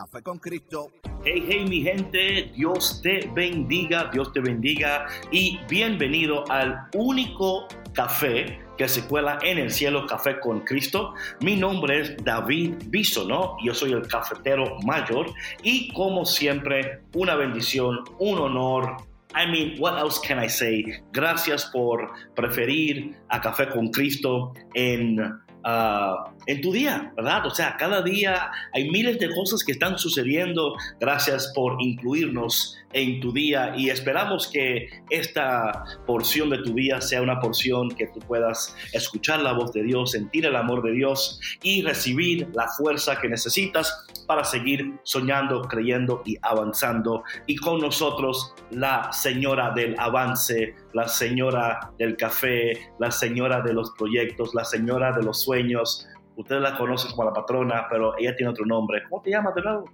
Café con Cristo. Hey, hey, mi gente, Dios te bendiga, Dios te bendiga y bienvenido al único café que se cuela en el cielo, Café con Cristo. Mi nombre es David Bisono, yo soy el cafetero mayor y como siempre, una bendición, un honor. I mean, what else can I say? Gracias por preferir a Café con Cristo en Ah, en tu día, ¿verdad? O sea, cada día hay miles de cosas que están sucediendo. Gracias por incluirnos en tu día y esperamos que esta porción de tu día sea una porción que tú puedas escuchar la voz de Dios, sentir el amor de Dios y recibir la fuerza que necesitas para seguir soñando, creyendo y avanzando. Y con nosotros la señora del avance, la señora del café, la señora de los proyectos, la señora de los sueños. Ustedes la conocen como la patrona, pero ella tiene otro nombre. ¿Cómo te llamas de nuevo?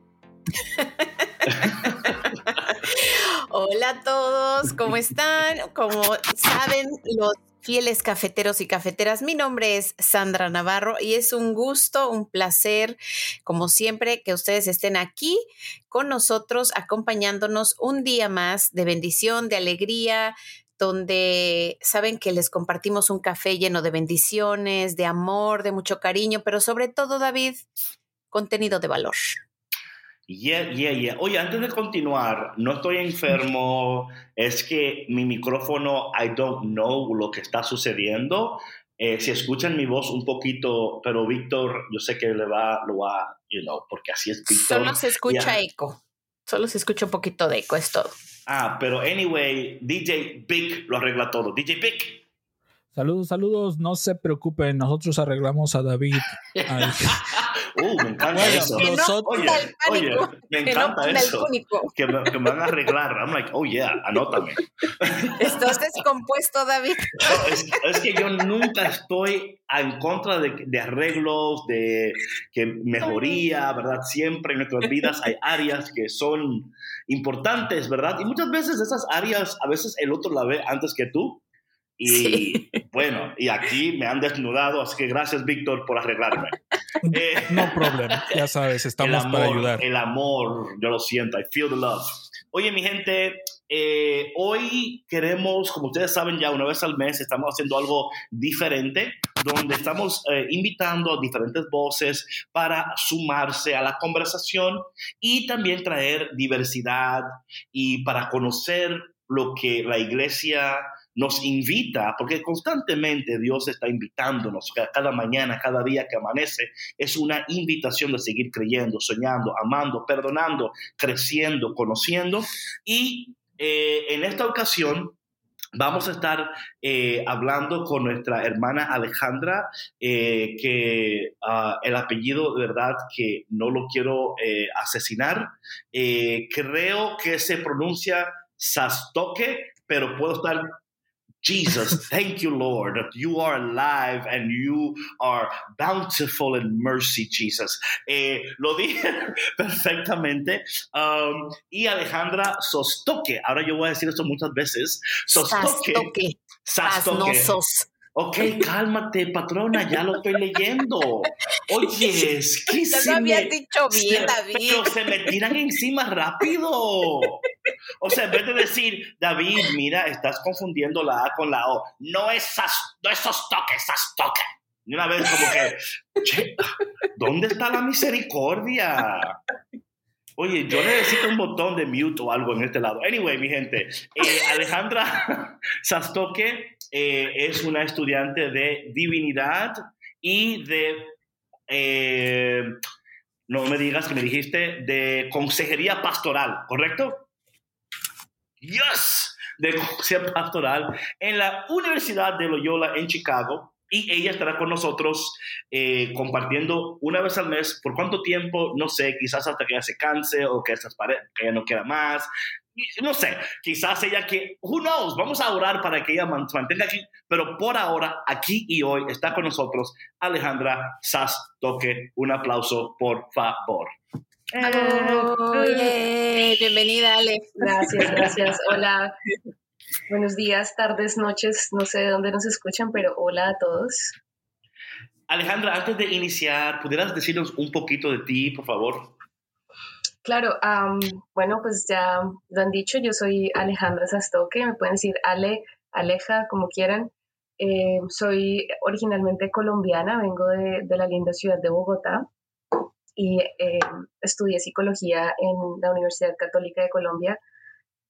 Hola a todos, ¿cómo están? Como saben los fieles cafeteros y cafeteras, mi nombre es Sandra Navarro y es un gusto, un placer, como siempre, que ustedes estén aquí con nosotros, acompañándonos un día más de bendición, de alegría, donde saben que les compartimos un café lleno de bendiciones, de amor, de mucho cariño, pero sobre todo, David, contenido de valor. Yeah, yeah, yeah. Oye, antes de continuar, no estoy enfermo, es que mi micrófono, I don't know lo que está sucediendo. Eh, si escuchan mi voz un poquito, pero Víctor, yo sé que le va, lo va, you know, porque así es Víctor. Solo se escucha eco, solo se escucha un poquito de eco, es todo. Ah, pero anyway, DJ Big lo arregla todo. DJ Big. Saludos, saludos, no se preocupen, nosotros arreglamos a David. Uh, me encanta eso. oye, oye, me encanta eso. Que me, que me, van a arreglar. I'm like, oh yeah, anótame. ¿Estás descompuesto, David? es, que yo nunca estoy en contra de, de, arreglos, de que mejoría, ¿verdad? Siempre en nuestras vidas hay áreas que son importantes, ¿verdad? Y muchas veces esas áreas, a veces el otro la ve antes que tú. Y bueno, y aquí me han desnudado, así que gracias, Víctor, por arreglarme. Eh, no problema, ya sabes, estamos para ayudar. El amor, yo lo siento, I feel the love. Oye, mi gente, eh, hoy queremos, como ustedes saben ya, una vez al mes estamos haciendo algo diferente, donde estamos eh, invitando a diferentes voces para sumarse a la conversación y también traer diversidad y para conocer lo que la iglesia nos invita, porque constantemente Dios está invitándonos, cada mañana, cada día que amanece, es una invitación de seguir creyendo, soñando, amando, perdonando, creciendo, conociendo. Y eh, en esta ocasión vamos a estar eh, hablando con nuestra hermana Alejandra, eh, que ah, el apellido de verdad que no lo quiero asesinar, creo que se pronuncia Sastoque, pero puedo estar Jesus, thank you, Lord, that you are alive and you are bountiful in mercy, Jesus. Eh, lo dije perfectamente. Um, y Alejandra Sostoque, ahora yo voy a decir esto muchas veces. Sostoque. Sastoque. Sastoque. Ok, cálmate, patrona, ya lo estoy leyendo. Oye, es que ya lo había dicho bien, David. Pero se me tiran encima rápido. O sea, en vez de decir, David, mira, estás confundiendo la A con la O. No es, no es toque, esas toque. Y una vez como que, ¿dónde está la misericordia? Oye, yo necesito un botón de mute o algo en este lado. Anyway, mi gente, eh, Alejandra Sastoque eh, es una estudiante de divinidad y de... Eh, no me digas que me dijiste de consejería pastoral, ¿correcto? Yes, de consejería pastoral en la Universidad de Loyola en Chicago. Y ella estará con nosotros eh, compartiendo una vez al mes. ¿Por cuánto tiempo? No sé, quizás hasta que ella se canse o que, que ella no quiera más no sé, quizás ella que, who knows, vamos a orar para que ella se mantenga aquí, pero por ahora, aquí y hoy está con nosotros Alejandra Sass Toque. Un aplauso, por favor. Bienvenida, Ale. Gracias, gracias. Hola. Buenos días, tardes, noches, no sé de dónde nos escuchan, pero hola a todos. Alejandra, antes de iniciar, ¿pudieras decirnos un poquito de ti, por favor? Claro, bueno, pues ya lo han dicho, yo soy Alejandra Sastoque, me pueden decir Ale, Aleja, como quieran. Eh, soy originalmente colombiana, vengo de, la linda ciudad de Bogotá y eh, estudié psicología en la Universidad Católica de Colombia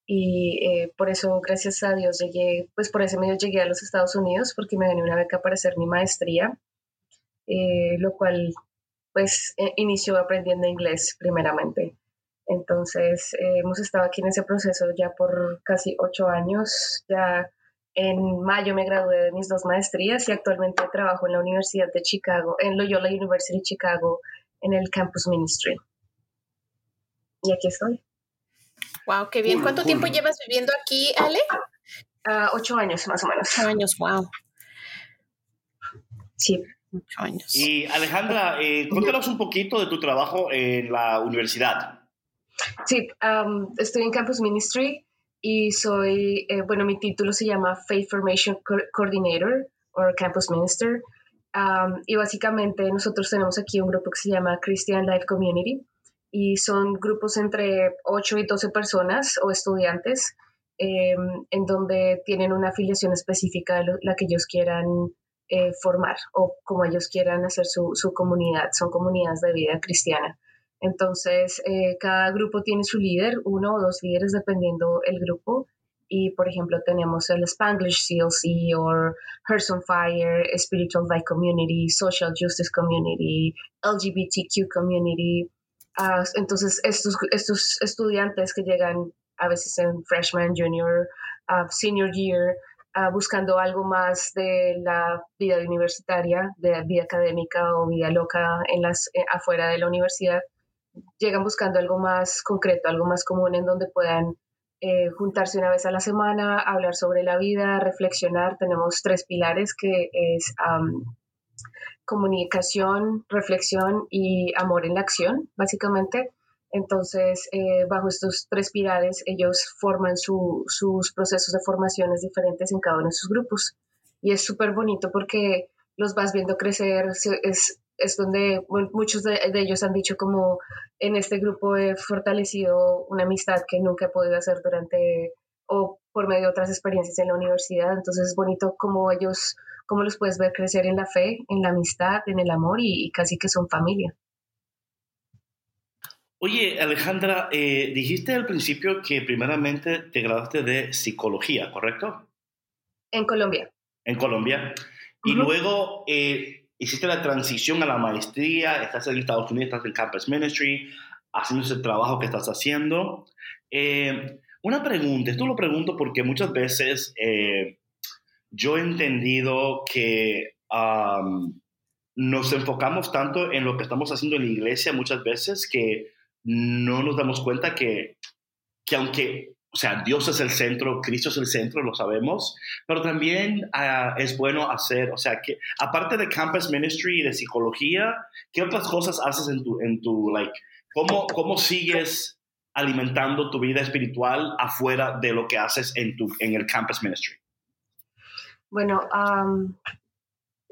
y eh, por eso, gracias a Dios, llegué, pues por ese medio llegué a los Estados Unidos porque me gané una beca para hacer mi maestría, lo cual pues inició aprendiendo inglés primeramente. Entonces, eh, hemos estado aquí en ese proceso ya por casi ocho años. Ya en mayo me gradué de mis dos maestrías y actualmente trabajo en la Universidad de Chicago, en Loyola University Chicago, en el Campus Ministry. Y aquí estoy. Wow, qué bien. ¿Cuánto tiempo llevas viviendo aquí, Ale? Uh, ocho años, más o menos. Ocho años, wow. Sí. Ocho años. Y Alejandra, eh, cuéntanos un poquito de tu trabajo en la universidad. Sí, estoy en Campus Ministry y soy, eh, bueno, mi título se llama Faith Formation Coordinator o Campus Minister. y básicamente nosotros tenemos aquí un grupo que se llama Christian Life Community y son grupos entre 8 y 12 personas o estudiantes em, en donde tienen una afiliación específica de la que ellos quieran eh, formar o como ellos quieran hacer su, su comunidad. Son comunidades de vida cristiana. Entonces, eh, cada grupo tiene su líder, uno o dos líderes dependiendo el grupo. Y, por ejemplo, tenemos el Spanglish CLC o Hearts on Fire, Spiritual Life Community, Social Justice Community, LGBTQ Community. Ah, entonces, estos, estos estudiantes que llegan a veces en freshman, junior, uh, senior year, uh, buscando algo más de la vida universitaria, de vida académica o vida loca en las, eh, afuera de la universidad, llegan buscando algo más concreto, algo más común en donde puedan eh, juntarse una vez a la semana, hablar sobre la vida, reflexionar. Tenemos tres pilares que es comunicación, reflexión y amor en la acción, básicamente. Entonces, eh, bajo estos tres pilares, ellos forman sus procesos de formaciones diferentes en cada uno de sus grupos. Y es súper bonito porque los vas viendo crecer, es, es donde muchos de, ellos han dicho como en este grupo he fortalecido una amistad que nunca he podido hacer durante o por medio de otras experiencias en la universidad. Entonces es bonito como ellos, como los puedes ver crecer en la fe, en la amistad, en el amor y, casi que son familia. Oye, Alejandra, eh, dijiste al principio que primeramente te graduaste de psicología, ¿correcto? En Colombia. En Colombia. Y luego eh, hiciste la transición a la maestría, estás en Estados Unidos, estás en Campus Ministry, haciendo ese trabajo que estás haciendo. Eh, una pregunta, esto lo pregunto porque muchas veces eh, yo he entendido que nos enfocamos tanto en lo que estamos haciendo en la iglesia muchas veces que no nos damos cuenta que, que aunque o sea, Dios es el centro, Cristo es el centro, lo sabemos, pero también ah, es bueno hacer, o sea, que aparte de campus ministry y de psicología, ¿qué otras cosas haces en tu, en tu like, cómo, cómo sigues alimentando tu vida espiritual afuera de lo que haces en, tu, en el campus ministry? Bueno,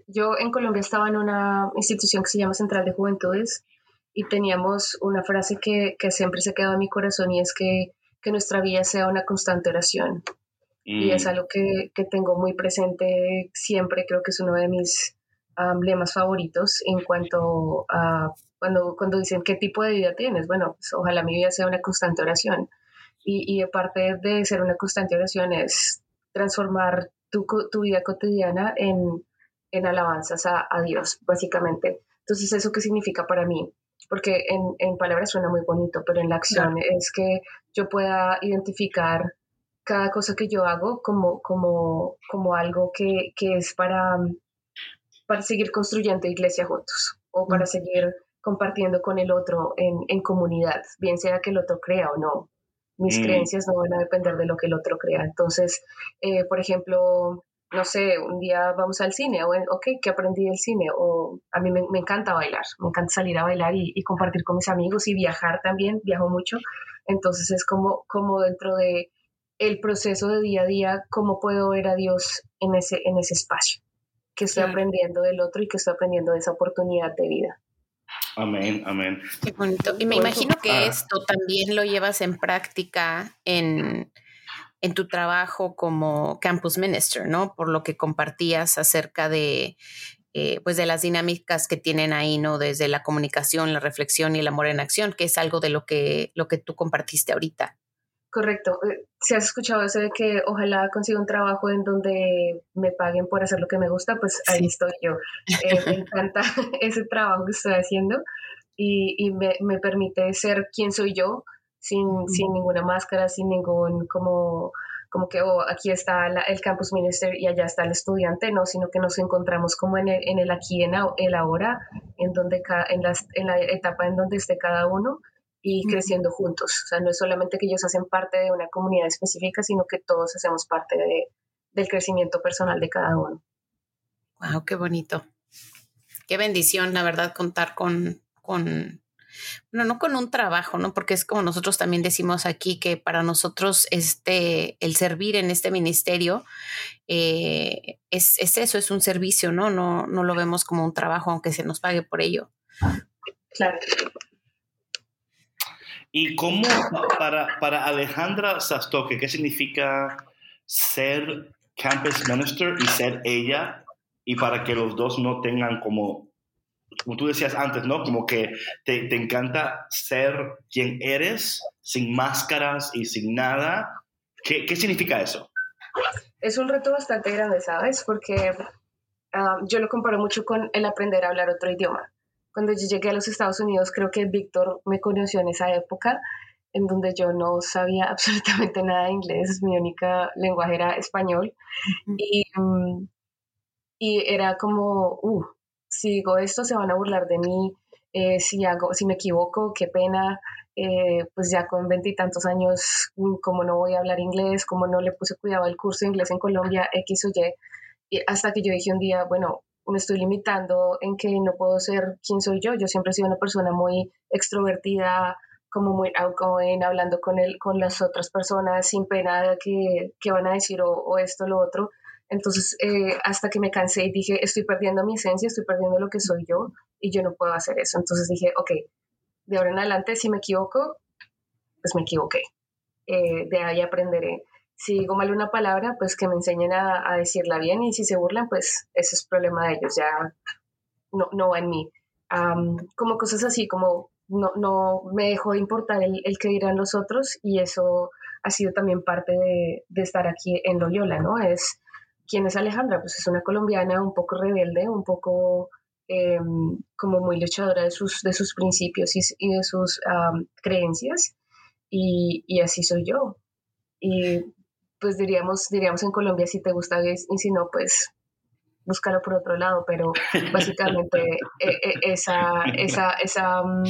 yo en Colombia estaba en una institución que se llama Central de Juventudes y teníamos una frase que, que siempre se quedó en mi corazón y es que que nuestra vida sea una constante oración. Y es mm. algo que, que, tengo muy presente siempre, creo que es uno de mis lemas favoritos en cuanto a cuando, cuando dicen qué tipo de vida tienes. Bueno, pues, ojalá mi vida sea una constante oración. Y, y aparte de ser una constante oración es transformar tu, tu vida cotidiana en, en alabanzas a, a, Dios, básicamente. Entonces, ¿eso qué significa para mí? Porque en, en palabras suena muy bonito, pero en la acción es que yo pueda identificar cada cosa que yo hago como, como, como algo que, que es para, para seguir construyendo iglesia juntos o para seguir compartiendo con el otro en, en comunidad, bien sea que el otro crea o no. Mis Mm. creencias no van a depender de lo que el otro crea. Entonces, eh, por ejemplo, no sé, un día vamos al cine, o, ok, ¿qué aprendí del cine? O a mí me, me encanta bailar, me encanta salir a bailar y, y compartir con mis amigos y viajar también, viajo mucho. Entonces es como, como dentro de el proceso de día a día, cómo puedo ver a Dios en ese, en ese espacio, que estoy Claro. aprendiendo del otro y que estoy aprendiendo de esa oportunidad de vida. Amén, amén. Qué bonito. Y me Bueno, imagino que ah. esto también lo llevas en práctica en, en tu trabajo como campus minister, ¿no? Por lo que compartías acerca de, eh, pues de las dinámicas que tienen ahí, ¿no? Desde la comunicación, la reflexión y el amor en acción, que es algo de lo que, lo que tú compartiste ahorita. Correcto. Eh, Si has escuchado eso de que ojalá consiga un trabajo en donde me paguen por hacer lo que me gusta, pues ahí Sí. estoy yo. Eh, me encanta ese trabajo que estoy haciendo y, y me, me permite ser quien soy yo, sin, sin ninguna máscara, sin ningún como como que oh, aquí está la- el campus minister y allá está el estudiante, no, sino que nos encontramos como en el, en el aquí, en el ahora, en, donde ca- en, las, en la etapa en donde esté cada uno y creciendo juntos. O sea, no es solamente que ellos hacen parte de una comunidad específica, sino que todos hacemos parte de, del crecimiento personal de cada uno. Wow, qué bonito. Qué bendición, la verdad, contar con, con, bueno, no con un trabajo, ¿no? Porque es como nosotros también decimos aquí que para nosotros este, el servir en este ministerio eh, es, es eso, es un servicio, ¿no? ¿no? No lo vemos como un trabajo, aunque se nos pague por ello. Claro. ¿Y cómo para, para Alejandra Sastoque, qué significa ser campus minister y ser ella? Y para que los dos no tengan como, como tú decías antes, ¿no? Como que te, te encanta ser quien eres, sin máscaras y sin nada. ¿Qué, qué significa eso? Es un reto bastante grande, ¿sabes? Porque ah, yo lo comparo mucho con el aprender a hablar otro idioma. Cuando yo llegué a los Estados Unidos, creo que Víctor me conoció en esa época en donde yo no sabía absolutamente nada de inglés, mi única lenguaje era español. Y, mm, y era como, uh, si esto se van a burlar de mí, eh, si, hago, si me equivoco, qué pena, eh, pues ya con veintitantos años, mm, como no voy a hablar inglés, como no le puse cuidado al curso de inglés en Colombia, X o Y, y hasta que yo dije un día, bueno, me estoy limitando en que no puedo ser quien soy yo, yo siempre he sido una persona muy extrovertida, como muy outgoing, hablando con, él, con las otras personas sin pena de que, que van a decir o, o esto o lo otro. Entonces, eh, hasta que me cansé y dije, estoy perdiendo mi esencia, estoy perdiendo lo que soy yo y yo no puedo hacer eso. Entonces dije, ok, de ahora en adelante, si me equivoco, pues me equivoqué. Eh, de ahí aprenderé. Si digo mal una palabra, pues que me enseñen a, a decirla bien y si se burlan, pues ese es problema de ellos, ya no, no va en mí. Um, como cosas así, como no, no me dejó de importar el, el que dirán los otros y eso ha sido también parte de, de estar aquí en Loyola, ¿no? Es ¿Quién es Alejandra? Pues es una colombiana un poco rebelde, un poco eh, como muy luchadora de sus, de sus principios y, y de sus um, creencias. Y, y, así soy yo. Y pues diríamos, diríamos en Colombia, si te gusta gay y si no, pues búscalo por otro lado, pero básicamente eh, eh, esa, esa, esa, um,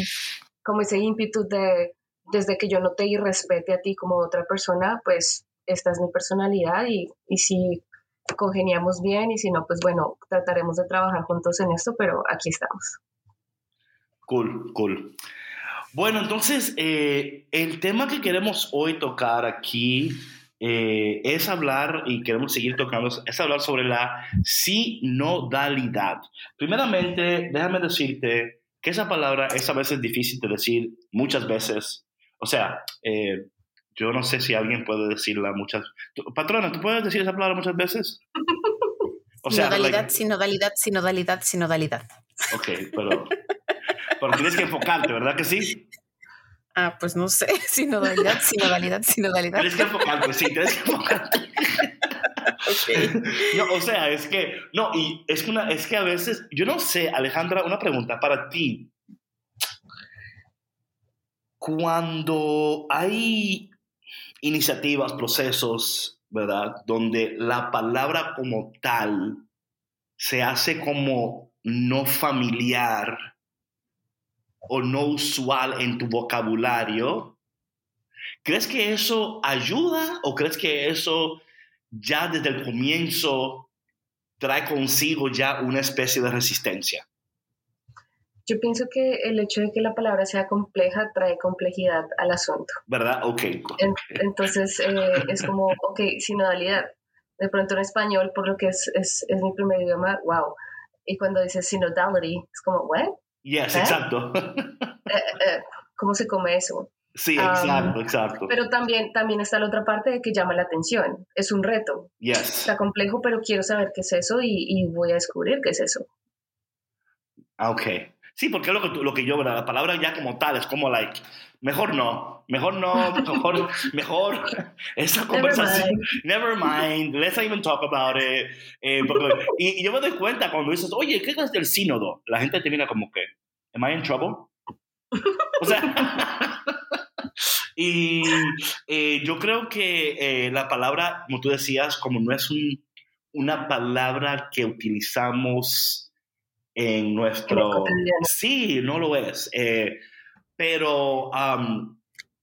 como ese ímpetu de desde que yo no te irrespete a ti como otra persona, pues esta es mi personalidad y, y si congeniamos bien y si no, pues bueno, trataremos de trabajar juntos en esto, pero aquí estamos. Cool, cool. Bueno, entonces, eh, el tema que queremos hoy tocar aquí eh, es hablar, y queremos seguir tocando, es hablar sobre la sinodalidad. Primeramente, déjame decirte que esa palabra es a veces difícil de decir, muchas veces. O sea, eh, yo no sé si alguien puede decirla muchas... Patrona, ¿tú puedes decir esa palabra muchas veces? O sea, sinodalidad, like, sinodalidad, sinodalidad, sinodalidad. Ok, pero, pero tienes que enfocarte, ¿verdad que sí? Ah, pues no sé, sinodalidad, sinodalidad, sinodalidad. Tienes que enfocarte, sí, tienes que enfocarte. okay. No, o sea, es que, no, y es una, es que a veces, yo no sé, Alejandra, una pregunta para ti. cuando hay iniciativas, procesos, ¿verdad? Donde la palabra como tal se hace como no familiar o no usual en tu vocabulario, ¿crees que eso ayuda o crees que eso ya desde el comienzo trae consigo ya una especie de resistencia? Yo pienso que el hecho de que la palabra sea compleja trae complejidad al asunto. ¿Verdad? Ok. entonces eh, es como, ok, sinodalidad. De pronto en español, por lo que es, es, es mi primer idioma, wow. Y cuando dices synodality, es como, ¿what? Yes, ¿Eh? exacto. Eh, ¿Cómo se come eso? Sí, exacto, exacto. Pero también, también está la otra parte de que llama la atención. Es un reto. Yes. Está complejo, pero quiero saber qué es eso y, y voy a descubrir qué es eso. Ah, ok. Sí, porque es lo que, lo que yo. La palabra ya como tal es como, like, mejor no, mejor no, mejor, mejor esa conversación, never mind, let's not even talk about it. Eh, y, yo me doy cuenta cuando dices, oye, ¿qué es del sínodo? La gente te mira como que, ¿am I in trouble? O sea, y eh, yo creo que eh, la palabra, como tú decías, como no es un, una palabra que utilizamos en nuestro... Sí, no lo es. Eh, pero...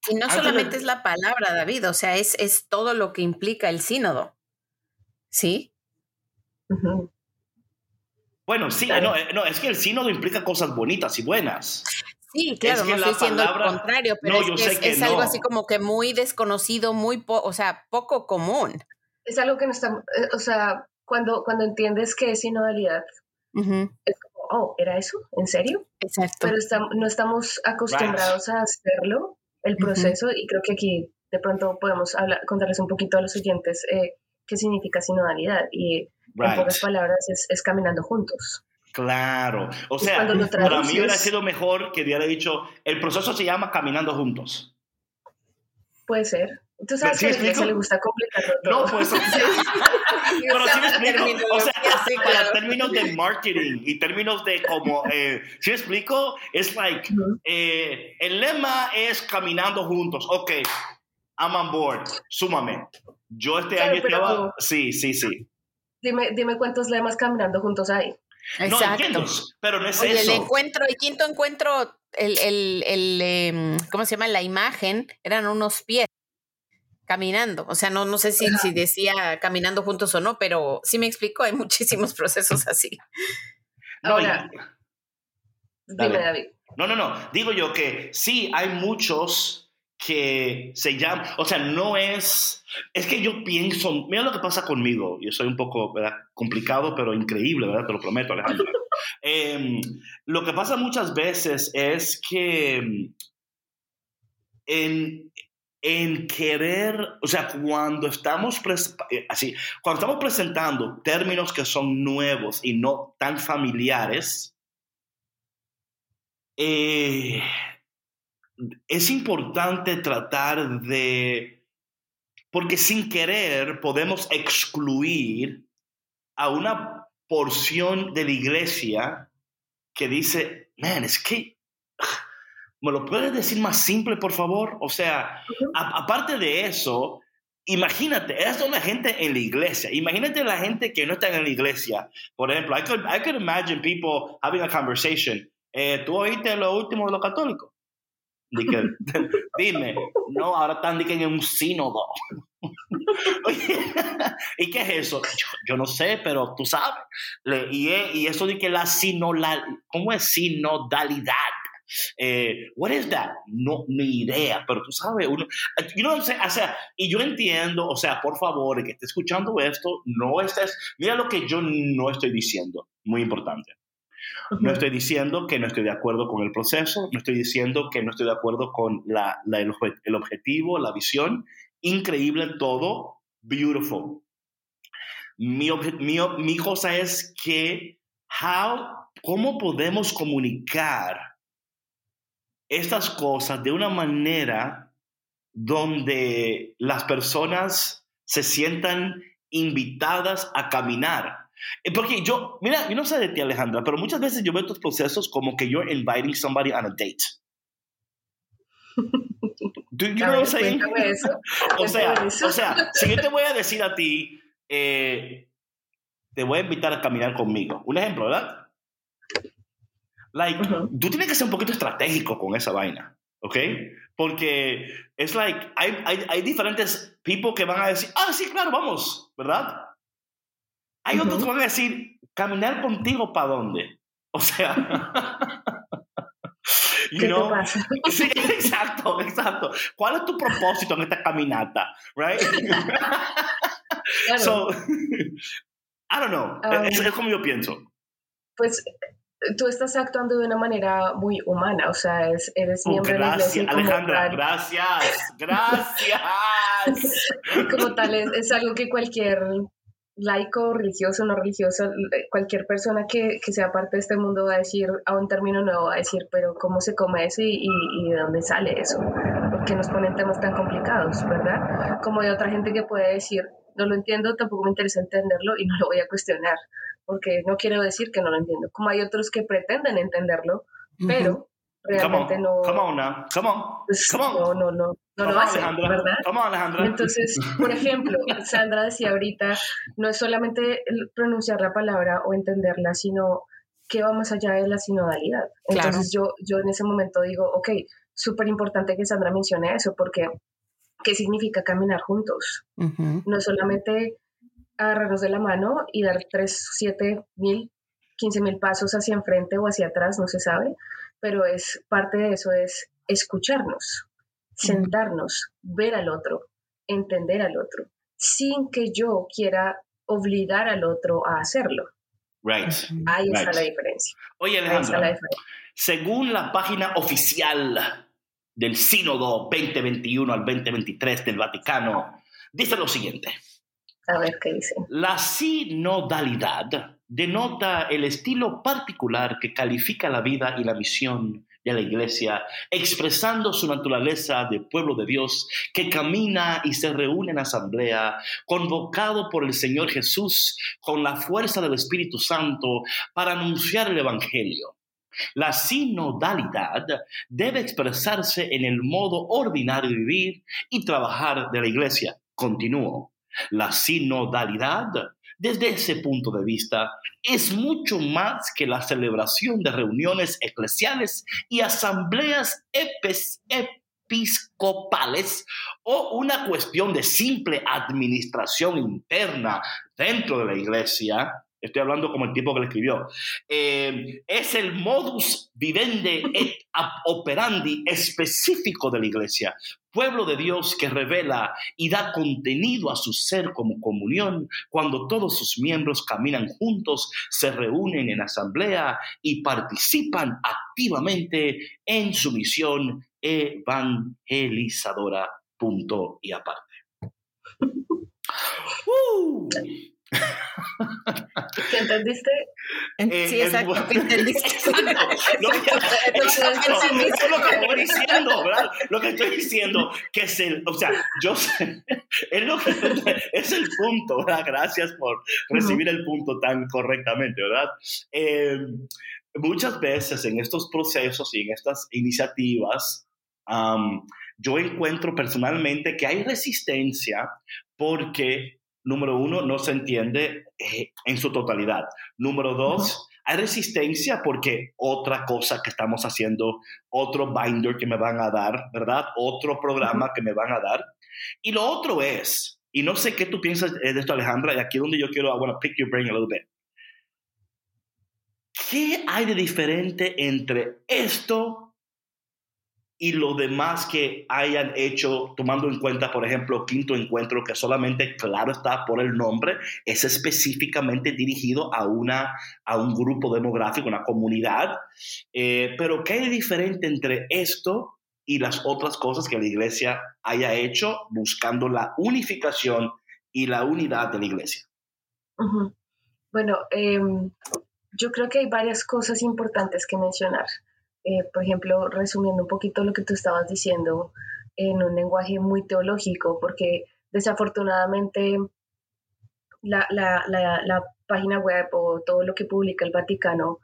y no solamente es la palabra, David, o sea, es, es todo lo que implica el sínodo. ¿Sí? Bueno, sí, no, eh, no, es que el sínodo implica cosas bonitas y buenas. Sí, claro, no estoy diciendo lo contrario, pero es, que es, algo así como que muy desconocido, muy, o sea, poco común. Es algo que no está, eh, o sea, cuando, cuando entiendes que es sinodalidad, es como, oh, ¿era eso? ¿En serio? Exacto. Pero no estamos acostumbrados a hacerlo, el proceso, y creo que aquí de pronto podemos hablar, contarles un poquito a los oyentes eh, qué significa sinodalidad. Y en pocas palabras es, caminando juntos. Claro. O sea, para mí hubiera sido mejor que hubiera dicho, el proceso se llama caminando juntos. Puede ser. Tú sabes que a la le gusta complicarlo todo. No, pues. pero sí me explico. O sea, para términos de marketing y términos de como. Eh, ¿Sí me explico? Es like. Eh, el lema es caminando juntos. Ok, I'm on board. Súmame. Yo este año estaba. Sí, sí, sí. Dime, dime cuántos lemas caminando juntos hay. Exacto. No pero no es eso. El encuentro, el quinto encuentro, el, el, el em, ¿cómo se llama? La imagen, eran unos pies caminando. O sea, no, no sé si, si decía caminando juntos o no, pero sí me explico, hay muchísimos procesos así. Ahora, dime David. No, no, no. Digo yo que sí, hay muchos que se llaman, o sea, no es, es que yo pienso, mira lo que pasa conmigo, yo soy un poco complicado, pero increíble, ¿verdad? Te lo prometo, Alejandro. Em, lo que pasa muchas veces es que en, en querer, o sea, cuando estamos, eh, así, cuando estamos presentando términos que son nuevos y no tan familiares, eh, es importante tratar de, porque sin querer podemos excluir a una porción de la iglesia que dice, man, es que ¿Me lo puedes decir más simple, por favor? O sea, aparte de eso, imagínate, es la gente en la iglesia. Imagínate la gente que no está en la iglesia. Por ejemplo, I could, I could imagine people having a conversation. Eh, ¿Tú oíste lo último de los católicos? dime, no, ahora están en un sínodo. ¿Y qué es eso? Yo, no sé, pero tú sabes. y, y, eso de que la sinodalidad, ¿cómo es sinodalidad? Eh, what is that? No, ni idea, pero tú sabes, uno, you know o sea, y yo entiendo, o sea, por favor, que esté escuchando esto, no estés, mira lo que yo no estoy diciendo, muy importante. No estoy diciendo que no estoy de acuerdo con el proceso, no estoy diciendo que no estoy de acuerdo con la, el, el, objetivo, la visión. Increíble todo, beautiful. Mi, mi, mi cosa es que, how, ¿cómo podemos comunicar estas cosas de una manera donde las personas se sientan invitadas a caminar. Eh, porque yo, mira, yo no sé de ti, Alejandra, pero muchas veces yo veo estos procesos como que you're inviting somebody on a date. Do you know what I'm o, sea, o sea, si yo te voy a decir a ti, eh, te voy a invitar a caminar conmigo. Un ejemplo, ¿verdad? Like, tú tienes que ser un poquito estratégico con esa vaina, ¿ok? Porque es like, hay, hay, hay diferentes people que van a decir, ah, sí, claro, vamos, ¿verdad? Hay otros que van a decir, caminar contigo para dónde? O sea, ¿Qué te pasa? Sí, exacto, exacto. ¿Cuál es tu propósito en esta caminata? Right? So, I don't know. Um, es, es como yo pienso. Pues tú estás actuando de una manera muy humana, o sea, es, eres oh, miembro de la iglesia. Alejandra, gracias, gracias. como tal, es, es, algo que cualquier laico, religioso, no religioso, cualquier persona que, que, sea parte de este mundo va a decir, a un término nuevo, va a decir, pero ¿cómo se come eso y, y, de dónde sale eso? Porque nos ponen temas tan complicados, ¿verdad? Como de otra gente que puede decir, no lo entiendo, tampoco me interesa entenderlo y no lo voy a cuestionar, porque no quiero decir que no lo entiendo. Como hay otros que pretenden entenderlo, pero realmente no. Come on now, come on, pues, come on. No, no, no, no lo hacen, ¿verdad? Come on, Alejandra. Entonces, por ejemplo, Sandra decía ahorita, no es solamente pronunciar la palabra o entenderla, sino que va más allá de la sinodalidad. Entonces, yo, yo en ese momento digo, ok, súper importante que Sandra mencione eso, porque ¿qué significa caminar juntos? No solamente agarrarnos de la mano y dar 3, 7 mil, 15 mil pasos hacia enfrente o hacia atrás, no se sabe, pero es parte de eso es escucharnos, sentarnos, ver al otro, entender al otro, sin que yo quiera obligar al otro a hacerlo. Right. Ahí está la diferencia. Oye, Alejandra, según la página oficial del Sínodo 2021 al 2023 del Vaticano, dice lo siguiente. La sinodalidad denota el estilo particular que califica la vida y la misión de la iglesia, expresando su naturaleza de pueblo de Dios que camina y se reúne en asamblea, convocado por el Señor Jesús con la fuerza del Espíritu Santo para anunciar el Evangelio. La sinodalidad debe expresarse en el modo ordinario de vivir y trabajar de la iglesia. Continúo. La sinodalidad, desde ese punto de vista, es mucho más que la celebración de reuniones eclesiales y asambleas episcopales o una cuestión de simple administración interna dentro de la iglesia Estoy hablando como el tipo que le escribió. Eh, es el modus vivendi et operandi específico de la iglesia. Pueblo de Dios que revela y da contenido a su ser como comunión cuando todos sus miembros caminan juntos, se reúnen en asamblea y participan activamente en su misión evangelizadora. Punto y aparte. Uh. ¿Qué entendiste? Eh, sí, exacto. ¿Qué entendiste? Lo que, exacto. es lo que estoy diciendo, ¿verdad? Lo que estoy diciendo, que es el, o sea, yo sé, es, lo que, es el punto, ¿verdad? Gracias por recibir el punto tan correctamente, ¿verdad? Eh, muchas veces en estos procesos y en estas iniciativas, um, yo encuentro personalmente que hay resistencia porque número uno, no se entiende eh, en su totalidad. Número dos, hay resistencia porque otra cosa que estamos haciendo, otro binder que me van a dar, ¿verdad? Otro programa que me van a dar. Y lo otro es, y no sé qué tú piensas de esto, Alejandra, y aquí donde yo quiero, I want to pick your brain a little bit. ¿Qué hay de diferente entre esto y lo demás que hayan hecho, tomando en cuenta, por ejemplo, Quinto Encuentro, que solamente, claro está por el nombre, es específicamente dirigido a, una, a un grupo demográfico, una comunidad. Eh, pero, ¿qué hay diferente entre esto y las otras cosas que la iglesia haya hecho buscando la unificación y la unidad de la iglesia? Bueno, em, yo creo que hay varias cosas importantes que mencionar. Eh, por ejemplo, resumiendo un poquito lo que tú estabas diciendo en un lenguaje muy teológico, porque desafortunadamente la, la, la, la, página web o todo lo que publica el Vaticano,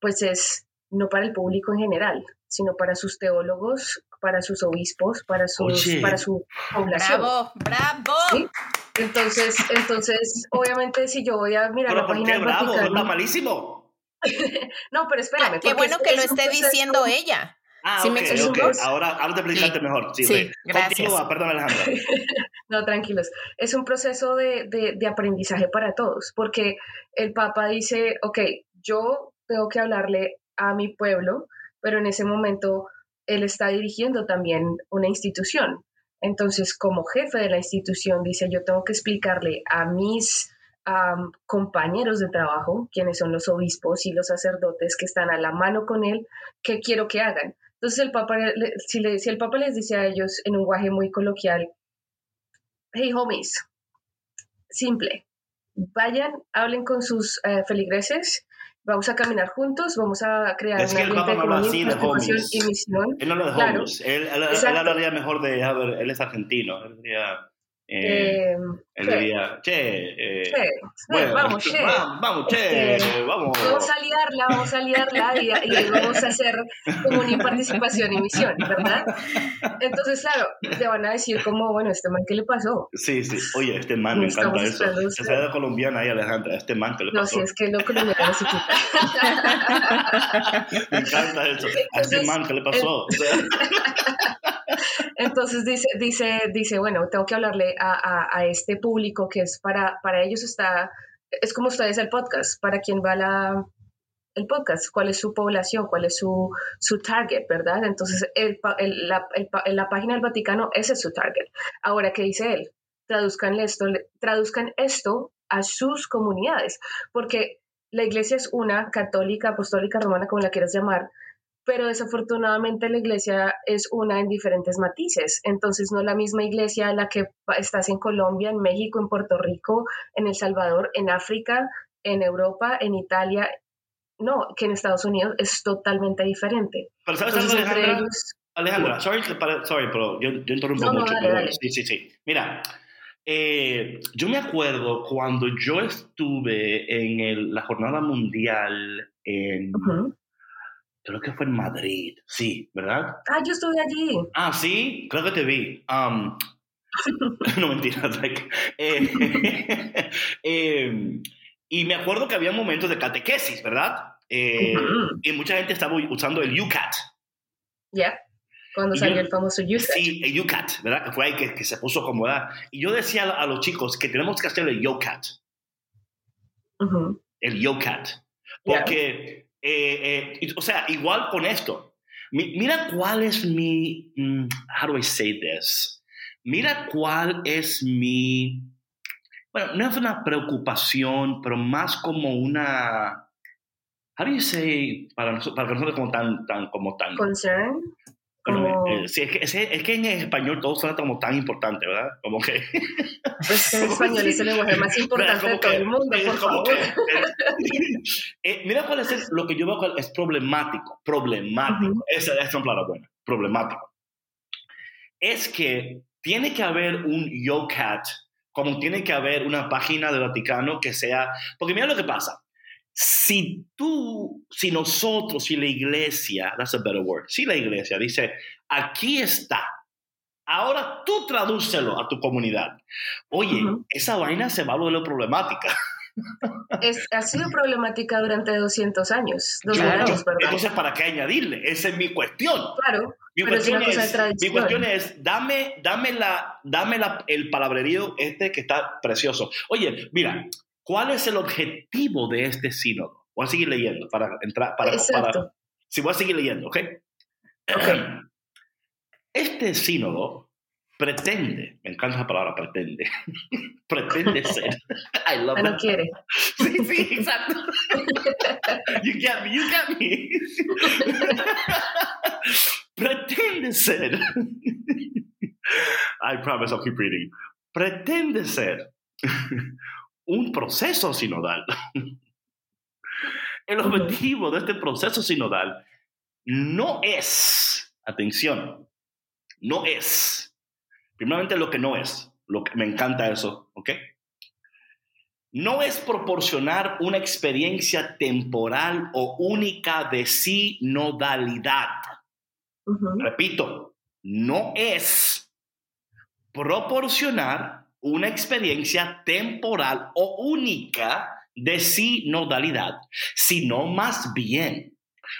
pues es no para el público en general, sino para sus teólogos, para sus obispos, para, sus, para su población. ¡Bravo! ¡Bravo! Entonces, entonces, obviamente, si yo voy a mirar Pero la ¿por página qué del bravo? Vaticano- Está malísimo. no, pero espérame. Ah, qué bueno es- que lo esté diciendo ella. Ah, Sí ok, me ok. explicas. Ahora, ahora te explicaste Sí. mejor. Sí, Sí, gracias. Continúa, perdón, Alejandra. No, tranquilos. Es un proceso de, de- de aprendizaje para todos, porque el Papa dice, ok, yo tengo que hablarle a mi pueblo, pero en ese momento él está dirigiendo también una institución. Entonces, como jefe de la institución, dice, yo tengo que explicarle a mis am, compañeros de trabajo, quienes son los obispos y los sacerdotes que están a la mano con él, qué quiero que hagan. Entonces, el Papa, si, le- si el Papa les dice a ellos en un lenguaje muy coloquial, hey homies, simple, vayan, hablen con sus eh, feligreses, vamos a caminar juntos, vamos a crear Es un que el Papa de no así homies. y misión. Él no habla de Claro. homies. Él, él- hablaría mejor de, a ver, él es argentino. Él diría, eh, Eh, él che, diría, che, eh, che, bueno, vamos, che. vamos, che, Este, vamos. Vamos a liarla, vamos a liarla y, y vamos a hacer comunión, participación y misión, ¿verdad? Entonces, claro, te van a decir como, bueno, este man, ¿qué le pasó? Sí, sí. Oye, este man, me No encanta eso. Se usted. de colombiana ahí, Alejandra. Este man, ¿qué le No, pasó? si es que lo colombiano no se quita. Me encanta eso. A este Entonces, man, ¿qué le pasó? Sea, Entonces dice, dice, dice, bueno, tengo que hablarle a, a- este público que es para, para ellos está, es como ustedes el podcast, para quien va la, el podcast, cuál es su población, cuál es su, su target, ¿verdad? Entonces, el, el- la, el la página del Vaticano, ese es su target. Ahora, ¿qué dice él? Traduzcan esto, traduzcan esto a sus comunidades, porque la iglesia es una, católica, apostólica, romana, como la quieras llamar, pero desafortunadamente la iglesia es una en diferentes matices. Entonces, no es la misma iglesia la que estás en Colombia, en México, en Puerto Rico, en El Salvador, en África, en Europa, en Italia. No, que en Estados Unidos es totalmente diferente. Pero ¿sabes Entonces, Alejandra? ellos, Alejandra, sorry, para- sorry, pero yo, yo interrumpo No, no, mucho. dale, pero dale. Sí, sí, sí. Mira, eh, yo me acuerdo cuando yo estuve en el- la jornada mundial en. Creo que fue en Madrid, sí, ¿verdad? Ah, yo estuve allí. Ah, sí, creo que te vi. Um, no mentira, like, eh, eh, y me acuerdo que había momentos de catequesis, ¿verdad? Eh. Y mucha gente estaba usando el UCAT. Ya, cuando Y salió yo- el famoso USAC. Sí, el UCAT, ¿verdad? Que fue ahí que, que se puso como, ¿verdad? Y yo decía a, a los chicos que tenemos que hacer el UCAT, el UCAT. Porque, eh, eh, o sea, igual con esto. Mi- mira cuál es mi, mm, how do I say this? Mira cuál es mi, bueno, no es una preocupación, pero más como una, how do you say, para, nosotros, para nosotros como tan, tan, como tan, Concern. Bueno, como- eh, sí, es, que, es, es que en español todo suena como tan importante, ¿verdad? Como que... Pues que el español es el lenguaje más importante de todo el mundo, es por favor. que- eh, mira cuál es el- lo que yo veo es problemático. Problemático. Ujú. Esa esa es una palabra buena. Problemático. Es que tiene que haber un YoCat, como tiene que haber una página del Vaticano que sea. Porque mira lo que pasa. Si tú, si nosotros, si la iglesia, that's a better word, si la iglesia dice, aquí está, ahora tú tradúcelo a tu comunidad. Oye, esa vaina se va a volver problemática. Es, ha sido problemática durante 200 años. 2000 Claro. años. Entonces, ¿para qué añadirle? Esa es mi cuestión. Claro, Mi es cuestión es, tradición. mi cuestión es dame, dame, la, dame la, el palabrerío este que está precioso. Oye, mira, ¿cuál es el objetivo de este sínodo? Voy a seguir leyendo para entrar, para, para- sí, voy a seguir leyendo, ¿ok? Este sínodo pretende, me encanta la palabra pretende, pretende ser, I love Ah, no that. quiere. Sí, sí, exacto. You get me, you get me. Pretende ser. I promise I'll keep reading. Pretende ser un proceso sinodal. El objetivo de este proceso sinodal no es, atención, no es, primeramente lo que no es, lo que me encanta eso, ¿ok? no es proporcionar una experiencia temporal o única de sinodalidad. Repito, no es proporcionar una experiencia temporal o única de sinodalidad, sino más bien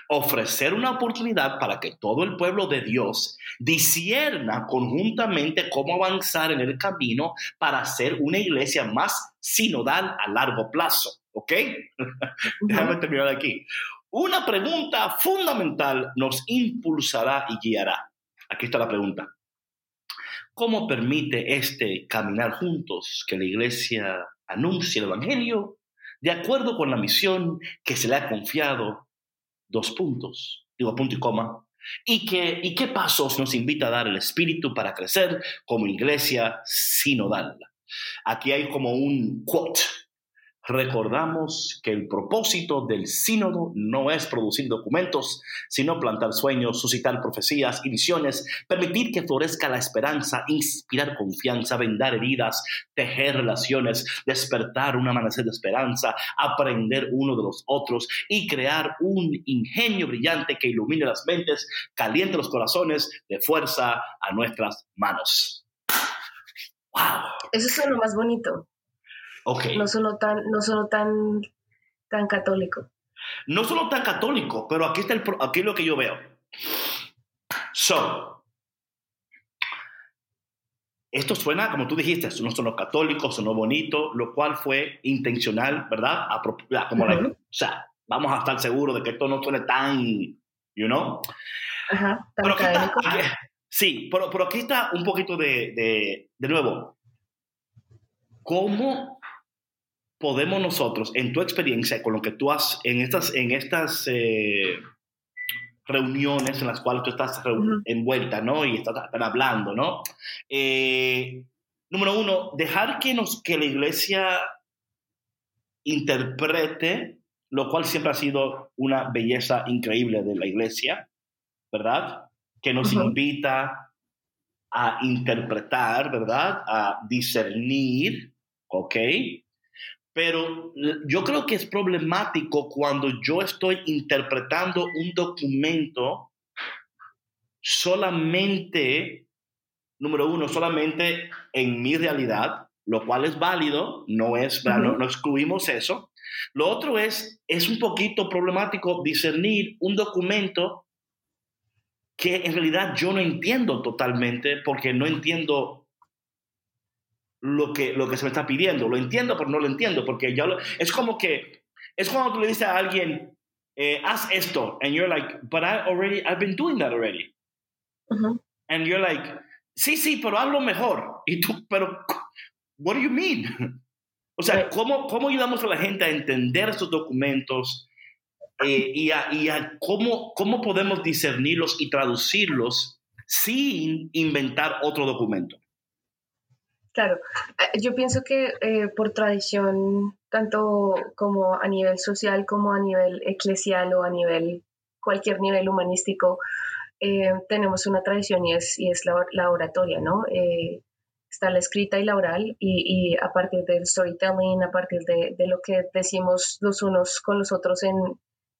ofrecer una oportunidad para que todo el pueblo de Dios disierna conjuntamente cómo avanzar en el camino para hacer una iglesia más sinodal a largo plazo. ¿Ok? Déjame terminar aquí. Una pregunta fundamental nos impulsará y guiará. Aquí está la pregunta. ¿Cómo permite este caminar juntos que la iglesia anuncie el Evangelio de acuerdo con la misión que se le ha confiado? Dos puntos, digo punto y coma. ¿Y qué, ¿Y qué pasos nos invita a dar el Espíritu para crecer como iglesia sinodal? Aquí hay como un quote recordamos que el propósito del sínodo no es producir documentos, sino plantar sueños, suscitar profecías y visiones, permitir que florezca la esperanza, inspirar confianza, vendar heridas, tejer relaciones, despertar un amanecer de esperanza, aprender uno de los otros y crear un ingenio brillante que ilumine las mentes, caliente los corazones, de fuerza a nuestras manos. ¡Wow! Eso es lo más bonito. No solo tan, no solo tan, tan católico. No solo tan católico, pero aquí está el, aquí lo que yo veo. So, esto suena, como tú dijiste, no son los católicos, son bonito, lo cual fue intencional, ¿verdad? Como o sea, vamos a estar seguros de que esto no suene tan, you know. Ajá, tan académico. sí, pero, pero, aquí está un poquito de, de, de nuevo. ¿Cómo podemos nosotros, en tu experiencia, con lo que tú has, en estas, en estas eh, reuniones en las cuales tú estás envuelta, ¿no? Y estás, hablando, ¿no? Eh, número uno, dejar que, nos, que la iglesia interprete, lo cual siempre ha sido una belleza increíble de la iglesia, ¿verdad? Que nos invita a interpretar, ¿verdad? A discernir, ¿ok? Pero yo creo que es problemático cuando yo estoy interpretando un documento solamente, número uno, solamente en mi realidad, lo cual es válido, no es, no, no, excluimos eso. Lo otro es, es un poquito problemático discernir un documento que en realidad yo no entiendo totalmente porque no entiendo lo que, lo que se me está pidiendo. Lo entiendo, pero no lo entiendo, porque ya es como que, es cuando tú le dices a alguien, eh, haz esto, and you're like, but I already, I've been doing that already. And you're like, sí, sí, pero hablo mejor. Y tú, pero, what do you mean? O sea, ¿cómo, ¿cómo ayudamos a la gente a entender estos documentos eh, y, a, y a cómo, cómo podemos discernirlos y traducirlos sin inventar otro documento? Claro, eh, yo pienso que eh, por tradición, tanto como a nivel social como a nivel eclesial o a nivel, cualquier nivel humanístico, eh, tenemos una tradición y es, y es la, oratoria, ¿no? está la escrita y la oral y, a partir del storytelling, a partir de, de, lo que decimos los unos con los otros en,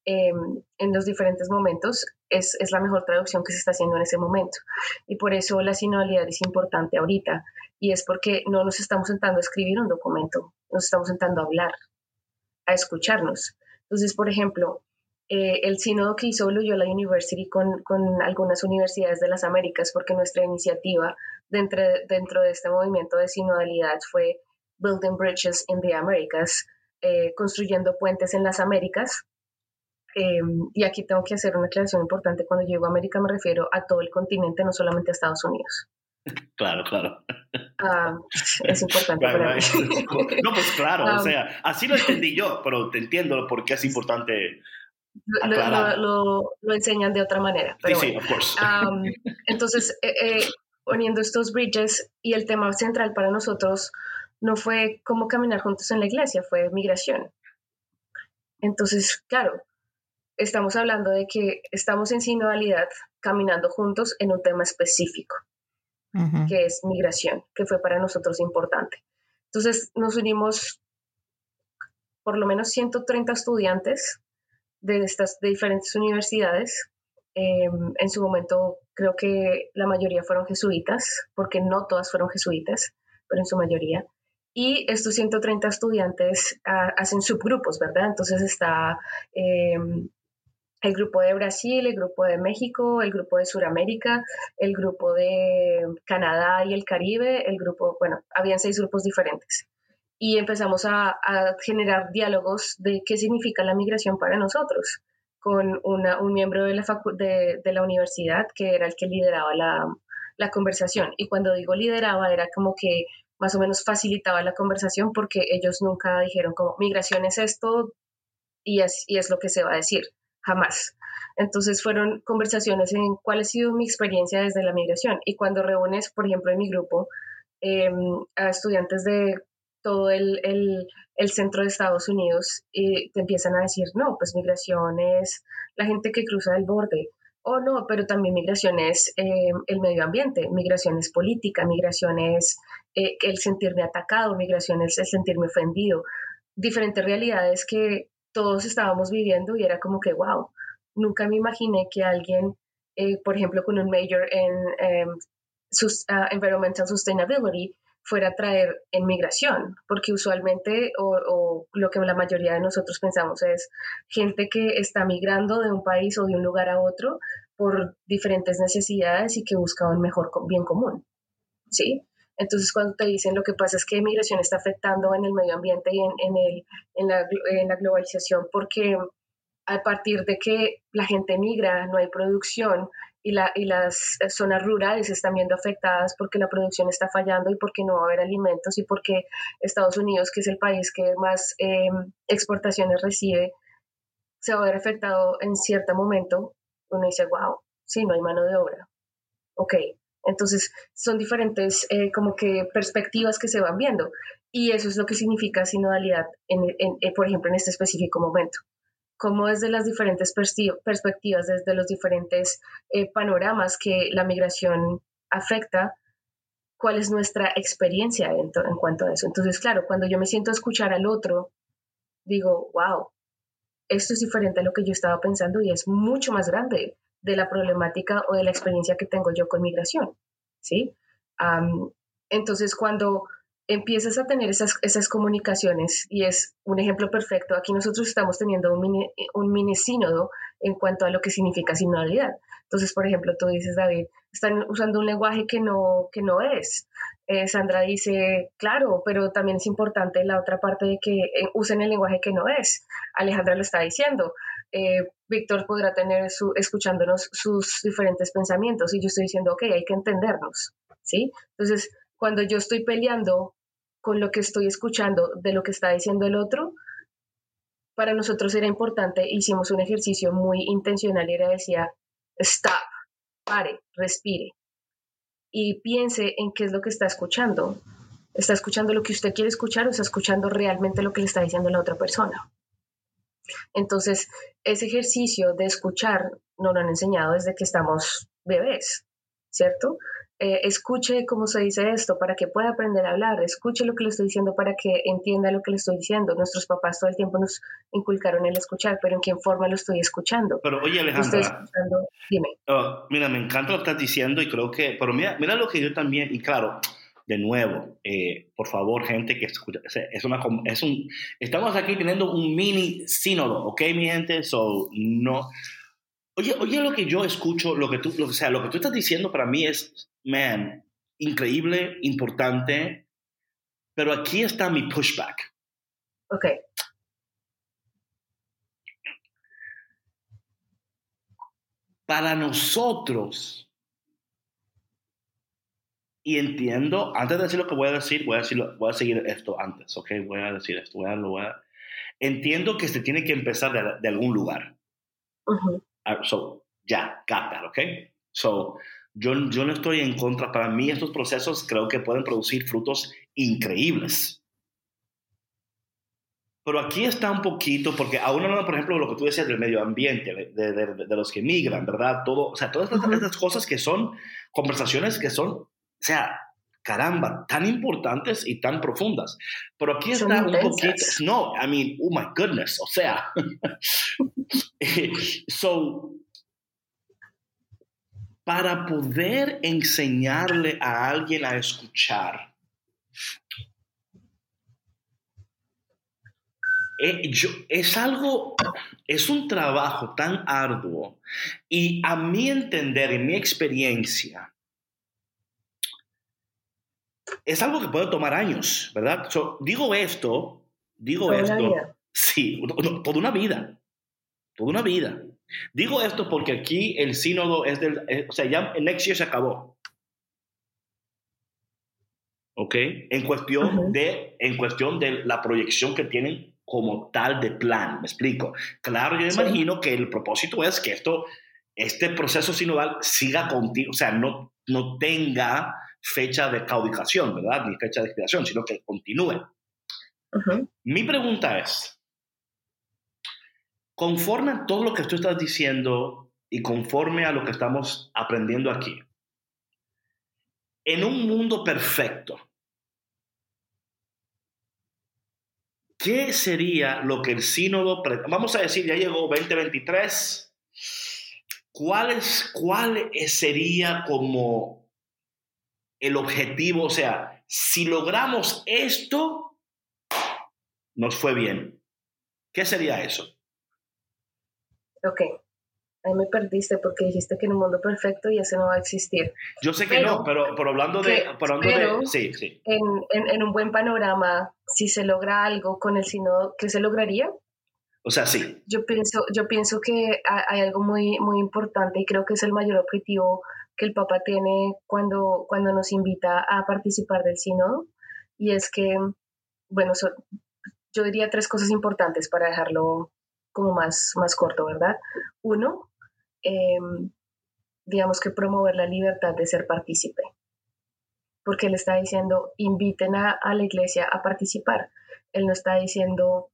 em, en los diferentes momentos, es, es, la mejor traducción que se está haciendo en ese momento. Y por eso la sinodalidad es importante ahorita y es porque no nos estamos sentando a escribir un documento, nos estamos sentando a hablar, a escucharnos. Entonces, por ejemplo, eh, el sínodo que hizo Loyola University con, con, algunas universidades de las Américas, porque nuestra iniciativa dentro, dentro de este movimiento de sinodalidad fue Building Bridges in the Americas, eh, construyendo puentes en las Américas. Em, y aquí tengo que hacer una aclaración importante. Cuando llego a América me refiero a todo el continente, no solamente a Estados Unidos. Claro, claro. Ah, es importante para mí. No, pues claro, o ah. sea, así lo entendí yo, pero te entiendo por qué es importante. Lo, lo, enseñan de otra manera. sí, sí, of course. entonces, eh, eh, poniendo estos bridges y el tema central para nosotros no fue cómo caminar juntos en la iglesia, fue migración. Entonces, claro, estamos hablando de que estamos en sinodalidad caminando juntos en un tema específico que es migración, que fue para nosotros importante. Entonces nos unimos por lo menos 130 estudiantes de estas de diferentes universidades Em, en su momento creo que la mayoría fueron jesuitas, porque no todas fueron jesuitas, pero en su mayoría. Y estos 130 estudiantes ah, hacen subgrupos, ¿verdad? Entonces está em, el grupo de Brasil, el grupo de México, el grupo de Sudamérica, el grupo de Canadá y el Caribe, el grupo, bueno, habían seis grupos diferentes. Y empezamos a, generar diálogos de qué significa la migración para nosotros, con un miembro de la, de, de la universidad que era el que lideraba la, la conversación. Y cuando digo lideraba, era como que más o menos facilitaba la conversación porque ellos nunca dijeron como migración es esto y es, y es lo que se va a decir jamás. Entonces fueron conversaciones en cuál ha sido mi experiencia desde la migración. Y cuando reúnes, por ejemplo, en mi grupo, em, a estudiantes de todo el, centro de Estados Unidos y te empiezan a decir, no, pues migración es la gente que cruza el borde. O no, pero también migración es em, el medio ambiente, migración es política, migración es eh, el sentirme atacado, migración es el sentirme ofendido. Diferentes realidades que todos estábamos viviendo y era como que, wow, nunca me imaginé que alguien, eh, por ejemplo, con un major en em, ah, Environmental Sustainability, fuera a traer en migración, porque usualmente o, lo que la mayoría de nosotros pensamos es gente que está migrando de un país o de un lugar a otro por diferentes necesidades y que busca un mejor bien común, ¿sí? Entonces, cuando te dicen lo que pasa es que migración está afectando en el medio ambiente y en, el, en, la, en la globalización, porque a partir de que la gente migra, no hay producción y, la, y, las zonas rurales están viendo afectadas porque la producción está fallando y porque no va a haber alimentos y porque Estados Unidos, que es el país que más em, exportaciones recibe, se va a ver afectado en cierto momento. Uno dice, wow, sí, no hay mano de obra. Ok, entonces, son diferentes eh, como que perspectivas que se van viendo. Y eso es lo que significa sinodalidad, en, eh, por ejemplo, en este específico momento. Cómo desde las diferentes perspectivas, desde los diferentes eh, panoramas que la migración afecta, cuál es nuestra experiencia en, cuanto a eso. Entonces, claro, cuando yo me siento escuchar al otro, digo, wow, esto es diferente a lo que yo estaba pensando y es mucho más grande de la problemática o de la experiencia que tengo yo con migración, ¿sí? entonces, cuando empiezas a tener esas, esas comunicaciones, y es un ejemplo perfecto, aquí nosotros estamos teniendo un mini, un mini sínodo en cuanto a lo que significa sinodalidad. Entonces, por ejemplo, tú dices, David, están usando un lenguaje que no, que no es. Eh, Sandra dice, claro, pero también es importante la otra parte de que eh, usen el lenguaje que no es. Alejandra lo está diciendo. Eh, Víctor podrá tener su, escuchándonos sus diferentes pensamientos y yo estoy diciendo, ok, hay que entendernos, ¿sí? Entonces, cuando yo estoy peleando con lo que estoy escuchando de lo que está diciendo el otro, para nosotros era importante, hicimos un ejercicio muy intencional y era decía, stop, pare, respire y piense en qué es lo que está escuchando. ¿Está escuchando lo que usted quiere escuchar o está escuchando realmente lo que le está diciendo la otra persona? Entonces, ese ejercicio de escuchar nos lo han enseñado desde que estamos bebés, ¿cierto? Eh, escuche cómo se dice esto para que pueda aprender a hablar, escuche lo que le estoy diciendo para que entienda lo que le estoy diciendo. Nuestros papás todo el tiempo nos inculcaron el escuchar, pero ¿en qué forma lo estoy escuchando? Pero oye Alejandra, dime. Oh, mira, me encanta lo que estás diciendo y creo que, pero mira, mira lo que yo también, y claro, de nuevo, eh, por favor, gente que escucha, es una, es un, estamos aquí teniendo un mini sínodo, ¿ok, mi gente? So, no. Oye, oye, lo que yo escucho, lo que tú, lo, o sea, lo que tú estás diciendo para mí es man, increíble, importante, pero aquí está mi pushback. Ok. Para nosotros, y entiendo, antes de decir lo que voy a decir, voy a, decirlo, voy a seguir esto antes, ¿ok? Voy a decir esto, voy a, voy a... Entiendo que se tiene que empezar de, algún lugar. Ah, so, ya, got that, ¿ok? So, yo, yo no estoy en contra. Para mí estos procesos creo que pueden producir frutos increíbles. Pero aquí está un poquito, porque aún no, por ejemplo, lo que tú decías del medio ambiente, de, de, de los que migran, ¿verdad? Todo, o sea, todas estas, cosas que son conversaciones que son, o sea, caramba, tan importantes y tan profundas. Pero aquí está un poquito, no, I mean, oh my goodness, o sea, so, para poder enseñarle a alguien a escuchar, eh, es algo, es un trabajo tan arduo y a mi entender, en mi experiencia, es algo que puede tomar años, ¿verdad? digo esto, digo esto, sí, toda una vida, toda una vida. Digo esto porque aquí el sínodo es del, eh, o sea, ya el next year se acabó. ¿Ok? En cuestión, de, en cuestión de la proyección que tienen como tal de plan, me explico. Claro, yo imagino que el propósito es que esto, este proceso sinodal siga contigo, o sea, no, no tenga fecha de caudicación, ¿verdad? Ni fecha de expiración, sino que continúe. Mi pregunta es, conforme a todo lo que tú estás diciendo y conforme a lo que estamos aprendiendo aquí, en un mundo perfecto, ¿qué sería lo que el sínodo, vamos a decir, ya llegó 2023, ¿cuál, es, cuál sería como el objetivo? O sea, si logramos esto, nos fue bien. ¿Qué sería eso? Ok, ahí me perdiste porque dijiste que en un mundo perfecto y ese no va a existir. Yo sé que no, pero, pero hablando de... Pero sí, sí. En, en, un buen panorama, si se logra algo con el sínodo, ¿qué se lograría? O sea, sí. Yo pienso, yo pienso que hay algo muy, muy importante y creo que es el mayor objetivo que el Papa tiene cuando, cuando nos invita a participar del sínodo y es que, bueno, yo diría tres cosas importantes para dejarlo como más, más corto, ¿verdad? Uno, em, digamos que promover la libertad de ser partícipe, porque él está diciendo, inviten a, la iglesia a participar. Él no está diciendo,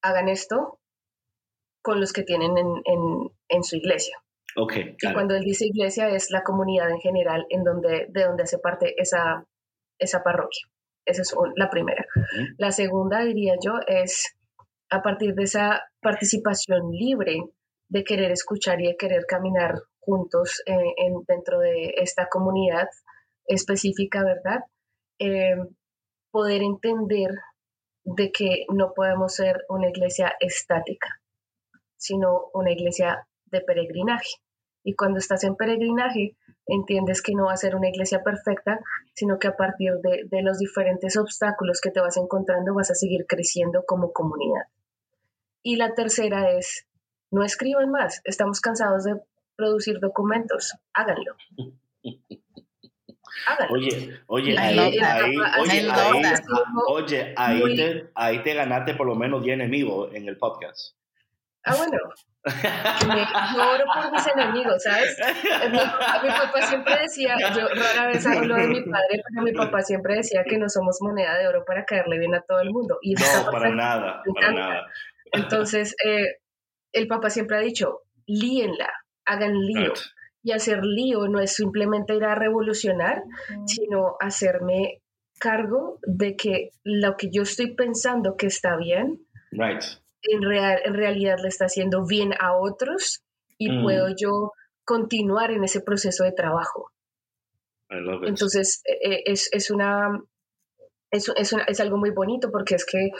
hagan esto con los que tienen en, su iglesia. Okay, Y cuando él dice iglesia es la comunidad en general en donde, de donde hace parte esa, esa parroquia. Esa es la primera. La segunda, diría yo, es a partir de esa participación libre de querer escuchar y de querer caminar juntos eh, en, dentro de esta comunidad específica, ¿verdad? Eh, poder entender de que no podemos ser una iglesia estática, sino una iglesia de peregrinaje. Y cuando estás en peregrinaje, entiendes que no va a ser una iglesia perfecta, sino que a partir de, de los diferentes obstáculos que te vas encontrando vas a seguir creciendo como comunidad. Y la tercera es, no escriban más, estamos cansados de producir documentos, háganlo. Háganlo. Oye, oye, ahí, oye, ahí, te, ahí te ganaste por lo menos 10 enemigos en el podcast. Ah, bueno. Yo oro por mis enemigos, ¿sabes? Mi, mi, papá siempre decía, yo rara vez hablo de mi padre, pero mi papá siempre decía que no somos moneda de oro para caerle bien a todo el mundo. Y no, para nada, para nada. Entonces, eh, el papá siempre ha dicho, líenla, hagan lío. Y hacer lío no es simplemente ir a revolucionar, sino hacerme cargo de que lo que yo estoy pensando que está bien, en, real, en realidad le está haciendo bien a otros y mm. puedo yo continuar en ese proceso de trabajo. Entonces, eh, eh, es, es, una, es, es, es, algo muy bonito porque es que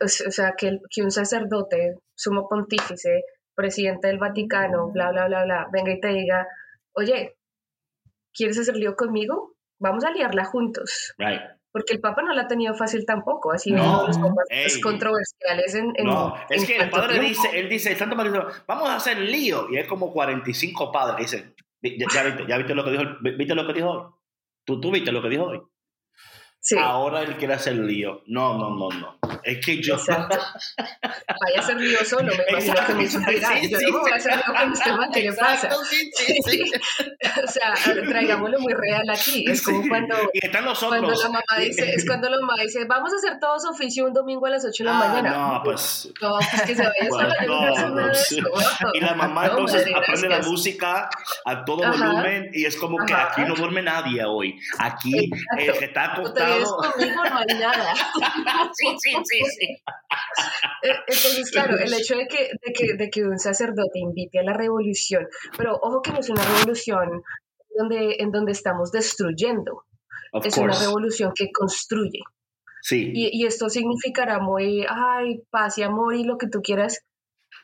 o sea, que, que un sacerdote, sumo pontífice, presidente del Vaticano, bla, bla, bla, bla, venga y te diga, oye, ¿quieres hacer lío conmigo? Vamos a liarla juntos. Porque el Papa no la ha tenido fácil tampoco, así no, los papas controversiales en, No, es que el padre dice, él dice, el Santo Padre vamos a hacer lío, y hay como 45 padres, dicen, ya, viste, ya viste lo que dijo, viste lo que dijo hoy, tú, tú viste lo que dijo hoy. Ahora él quiere hacer lío. No, no, no, no. Es que yo. Exacto. Vaya a ser lío solo, me imagino que me sí, sí, Yo no voy a hacer lío con este man, ¿qué pasa? Sí, sí, sí. o sea, traigámoslo muy real aquí. Es como cuando. Y están los otros. Cuando la mamá dice, es cuando la mamá dice, vamos a hacer todos oficio un domingo a las 8 de la ah, mañana. No, pues. No, pues que se vaya bueno, no, no, no, Y la mamá entonces aprende la música a todo volumen y es como que aquí no duerme nadie hoy. Aquí el que está acostado conmigo no hay nada. sí, sí, sí, sí. Eh, Entonces, claro, el hecho de que, de, que, de que un sacerdote invite a la revolución, pero ojo que no es una revolución donde, en donde estamos destruyendo, Of es una revolución que construye. Sí. Y, y esto significará muy, ay, paz y amor y lo que tú quieras.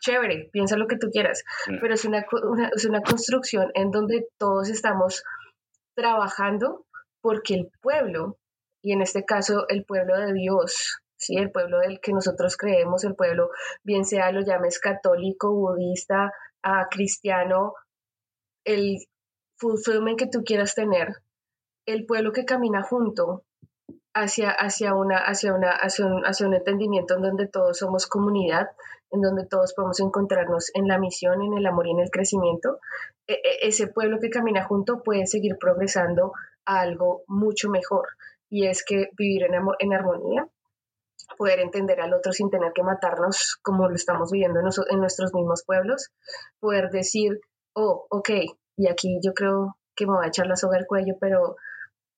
Chévere, piensa lo que tú quieras. Mm. Pero es una- es una construcción en donde todos estamos trabajando porque el pueblo, y en este caso el pueblo de Dios, ¿sí? el pueblo del que nosotros creemos, el pueblo, bien sea lo llames católico, budista, ah, cristiano, el fulfillment que tú quieras tener, el pueblo que camina junto hacia, hacia, una, hacia, una, hacia, un, hacia un entendimiento en donde todos somos comunidad, en donde todos podemos encontrarnos en la misión, en el amor y en el crecimiento, e- e- ese pueblo que camina junto puede seguir progresando a algo mucho mejor y es que vivir en, en armonía, poder entender al otro sin tener que matarnos como lo estamos viviendo en, en nuestros mismos pueblos, poder decir, oh, ok, y aquí yo creo que me voy a echar la soga al cuello, pero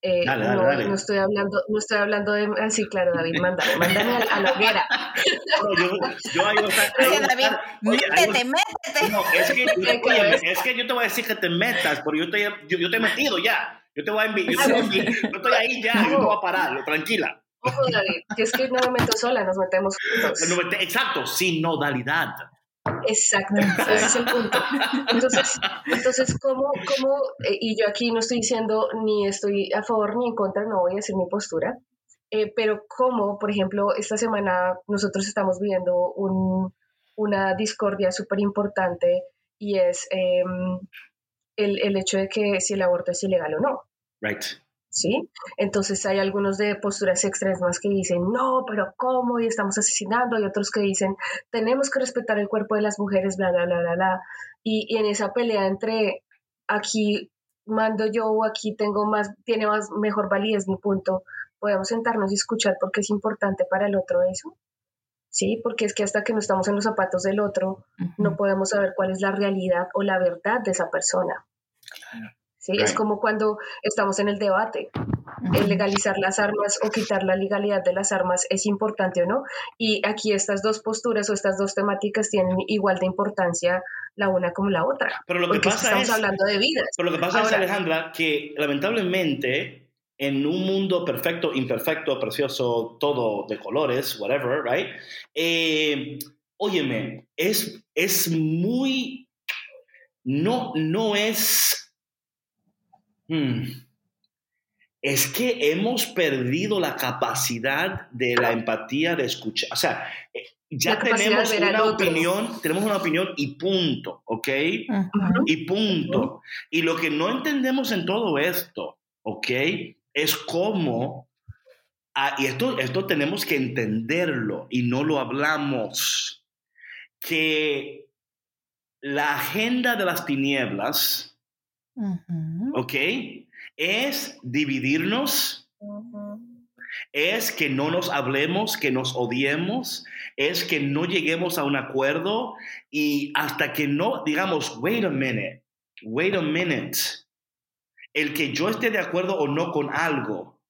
eh, Dale, dale, no, dale. no estoy hablando, no estoy hablando de, ah, sí, claro, David, mándame, mándame a, a la hoguera. No, yo, yo ahí voy a estar- Oye, David, oye, métete, métete. No, es que, ¿Qué oye, es que yo te voy a decir que te metas, porque yo, estoy, yo, yo te he metido ya. Yo te voy a enviar. Yo, yo estoy ahí ya, yo te voy a parar, tranquila. Ojo, David, que es que no me meto sola, nos metemos juntos. No, Exacto, sin nodalidad. Exacto, ese es el punto. Entonces, entonces ¿cómo, cómo eh, y yo aquí no estoy diciendo ni estoy a favor ni en contra, no voy a decir mi postura, eh, pero cómo, por ejemplo, esta semana nosotros estamos viviendo un, una discordia súper importante y es em, el, el hecho de que si el aborto es ilegal o no. Right. ¿sí? Entonces hay algunos de posturas extremas que dicen, no, pero ¿cómo? Y estamos asesinando, y otros que dicen, tenemos que respetar el cuerpo de las mujeres, bla, bla, bla, bla, bla. Y, y en esa pelea entre aquí mando yo o aquí tengo más, tiene más, mejor validez mi punto, podemos sentarnos y escuchar porque es importante para el otro eso. Sí, porque es que hasta que no estamos en los zapatos del otro, no podemos saber cuál es la realidad o la verdad de esa persona. Sí, es Right. como cuando estamos en el debate. El legalizar las armas o quitar la legalidad de las armas es importante o no. Y aquí estas dos posturas o estas dos temáticas tienen igual de importancia la una como la otra. Pero lo que es pasa estamos es- hablando de vidas. Pero lo que pasa es, Ahora- Alejandra, que lamentablemente en un mundo perfecto, imperfecto, precioso, todo de colores, whatever, right? Eh, óyeme, es, es muy... No, no es... Hmm. Es que hemos perdido la capacidad de la empatía, de escuchar. O sea, eh, ya tenemos una opinión, tenemos una opinión y punto, ¿ok? Y punto. Y lo que no entendemos en todo esto, ¿ok? Es cómo, ah, y esto, esto tenemos que entenderlo y no lo hablamos, que la agenda de las tinieblas, Ujú. ¿ok? Es dividirnos, es que no nos hablemos, que nos odiemos, es que no lleguemos a un acuerdo y hasta que no digamos, wait a minute, wait a minute, el que yo esté de acuerdo o no con algo,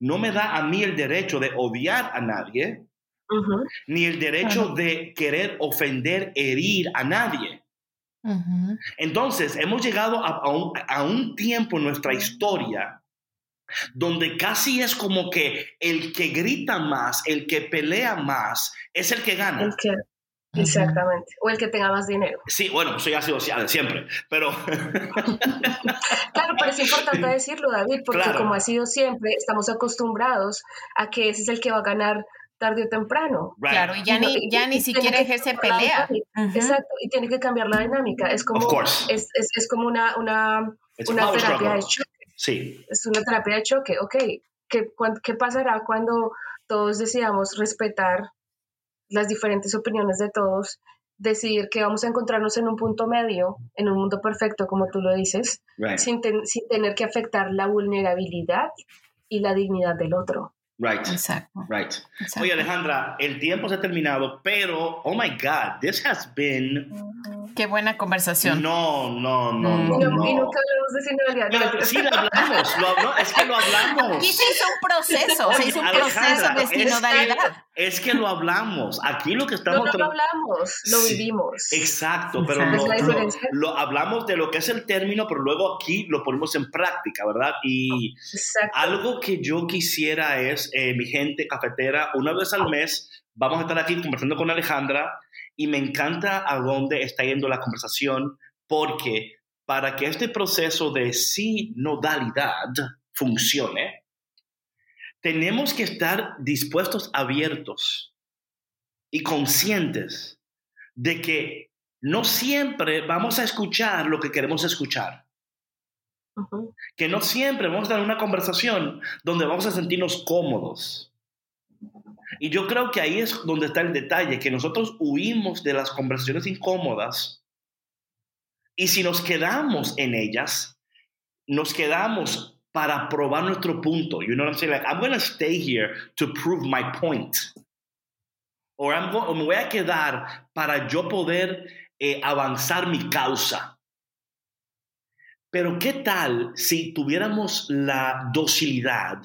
no me da a mí el derecho de odiar a nadie, ni el derecho de querer ofender, herir a nadie. Entonces, hemos llegado a, a un, a un tiempo en nuestra historia donde casi es como que el que grita más, el que pelea más, es el que gana. El que- exactamente. O el que tenga más dinero. Sí, bueno, eso ya ha sido siempre, pero Claro, pero es importante decirlo, David, porque Claro. como ha sido siempre, estamos acostumbrados a que ese es el que va a ganar tarde o temprano. Right. Claro, y ya ni, y- ya y ni siquiera ejerce pelea. Exacto, y tiene que cambiar la dinámica. Es como, es, es, es como una, una, It's a una terapia struggle. de choque. Sí, Es una terapia de choque. Ok, ¿qué, cuán- qué pasará cuando todos decidamos respetar las diferentes opiniones de todos? Decidir que vamos a encontrarnos en un punto medio, en un mundo perfecto, como tú lo dices, right. sin, ten- sin tener que afectar la vulnerabilidad y la dignidad del otro. Right. Exacto. Right. exacto. Oye, Alejandra, el tiempo se ha terminado, pero, oh my God, this has been. Qué buena conversación. No, no, no, Mm. no. Y, no- no. y nunca hablamos de sinodalidad. no, sí lo hablamos, lo hablo- es que lo hablamos. Aquí se hizo un proceso, Oye, se hizo un Alejandra, proceso de es- sinodalidad. Es que lo hablamos. Aquí lo que No, estamos. no tra- lo hablamos, lo Sí. vivimos. Exacto, pero Exacto. lo, lo hablamos de lo que es el término, pero luego aquí lo ponemos en práctica, ¿verdad? Y Exacto. algo que yo quisiera es, eh, mi gente cafetera, una vez al mes vamos a estar aquí conversando con Alejandra y me encanta a dónde está yendo la conversación porque para que este proceso de sinodalidad funcione, tenemos que estar dispuestos, abiertos y conscientes de que no siempre vamos a escuchar lo que queremos escuchar Que no siempre vamos a tener una conversación donde vamos a sentirnos cómodos. Y yo creo que ahí es donde está el detalle, que nosotros huimos de las conversaciones incómodas y si nos quedamos en ellas, nos quedamos para probar nuestro punto. You know what I'm saying? Like, I'm going to stay here to prove my point. O me voy a quedar para yo poder eh, avanzar mi causa. Pero ¿qué tal si tuviéramos la docilidad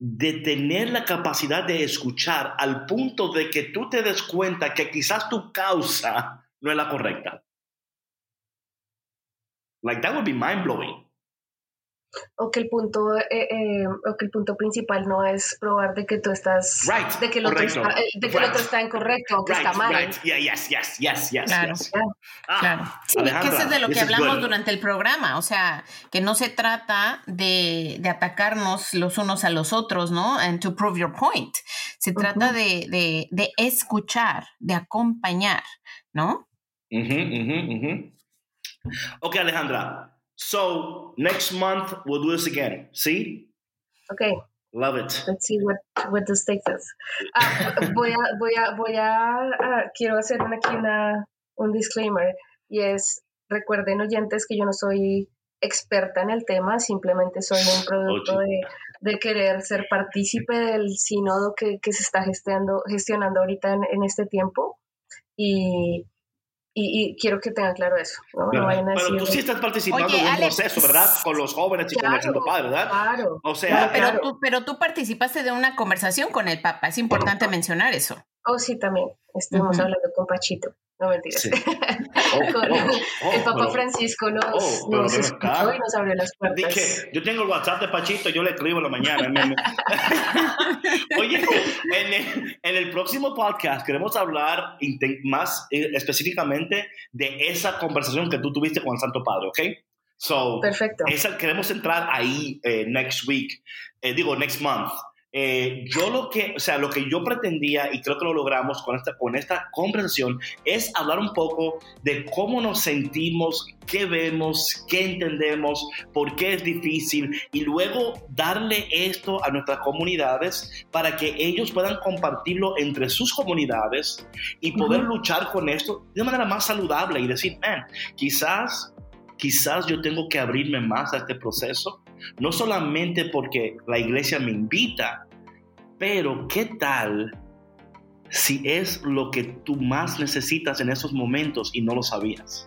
de tener la capacidad de escuchar al punto de que tú te des cuenta que quizás tu causa no es la correcta? Like that would be mind blowing. O que el punto, eh, eh, o que el punto principal no es probar de que tú estás, Right, de que el otro está, de que el Right. otro está incorrecto o que Right, está mal. right. Yeah, yes, yes, yes, yes, Claro. yes. Ya. Ah, Claro. Sí, que eso es de lo que hablamos good. durante el programa, o sea, que no se trata de, de atacarnos los unos a los otros, ¿no? And to prove your point. Se trata Ujú. de, de, de escuchar, de acompañar, ¿no? Ujú, ujú, ujú. Okay, Alejandra. So next month we'll do this again. See? Okay, Love it. let's see what, what this takes us. Ah, voy a, voy a, voy a, ah, quiero hacer aquí una, un disclaimer y es, recuerden oyentes que yo no soy experta en el tema, simplemente soy un producto de, de querer ser partícipe del sínodo que, que se está gestionando, gestionando ahorita en, en este tiempo y, y, y quiero que tengan claro eso. No, No Pero, vayan a pero tú decir- sí estás participando Oye, en un Alex, proceso, ¿verdad? Con los jóvenes y con el Claro, Padre, ¿verdad? Claro. O sea, Pero, Claro. tú, pero tú participaste de una conversación con el Papa, es importante mencionar eso. Oh, sí, también. Estuvimos Ujú. hablando con Pachito. No mentiras. Sí. Oh, Con- oh, oh, el Papa pero- Francisco nos, oh, nos ven escuchó y nos abrió las puertas. Dije, yo tengo el WhatsApp de Pachito, yo le escribo en la mañana. Oye, en el, en el próximo podcast queremos hablar más eh, específicamente de esa conversación que tú tuviste con el Santo Padre, ¿ok? So, Perfecto. esa, queremos entrar ahí eh, next week, eh, digo, next month. Eh, yo lo que, o sea, lo que yo pretendía y creo que lo logramos con esta, con esta conversación es hablar un poco de cómo nos sentimos, qué vemos, qué entendemos, por qué es difícil y luego darle esto a nuestras comunidades para que ellos puedan compartirlo entre sus comunidades y poder Ujú. luchar con esto de una manera más saludable y decir, man, quizás quizás yo tengo que abrirme más a este proceso, no solamente porque la iglesia me invita, pero ¿qué tal si es lo que tú más necesitas en esos momentos y no lo sabías?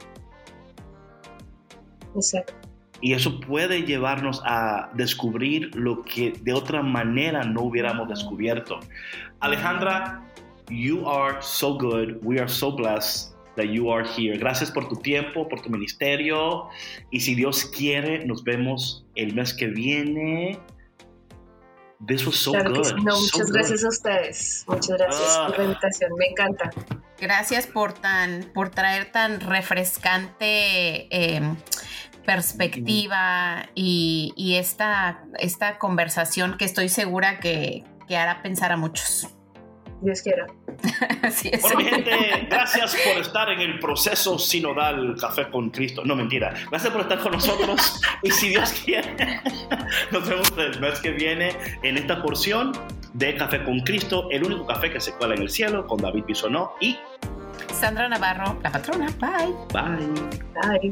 Exacto. Y eso puede llevarnos a descubrir lo que de otra manera no hubiéramos descubierto. Alejandra, you are so good. We are so blessed that you are here. Gracias por tu tiempo, por tu ministerio. Y si Dios quiere, nos vemos el mes que viene. This was so claro good. sí. No, so muchas good. gracias a ustedes. Muchas gracias Ah. por la invitación. Me encanta. Gracias por tan, por traer tan refrescante eh, perspectiva y, y esta, esta conversación que estoy segura que, que hará pensar a muchos. Dios quiera. Así es. Bueno, mi gente, gracias por estar en el proceso sinodal Café con Cristo. No, mentira. Gracias por estar con nosotros. Y si Dios quiere, nos vemos el mes que viene en esta porción de Café con Cristo, el único café que se cuela en el cielo, con David Bisonó. Y Sandra Navarro, la patrona. Bye. bye. Bye.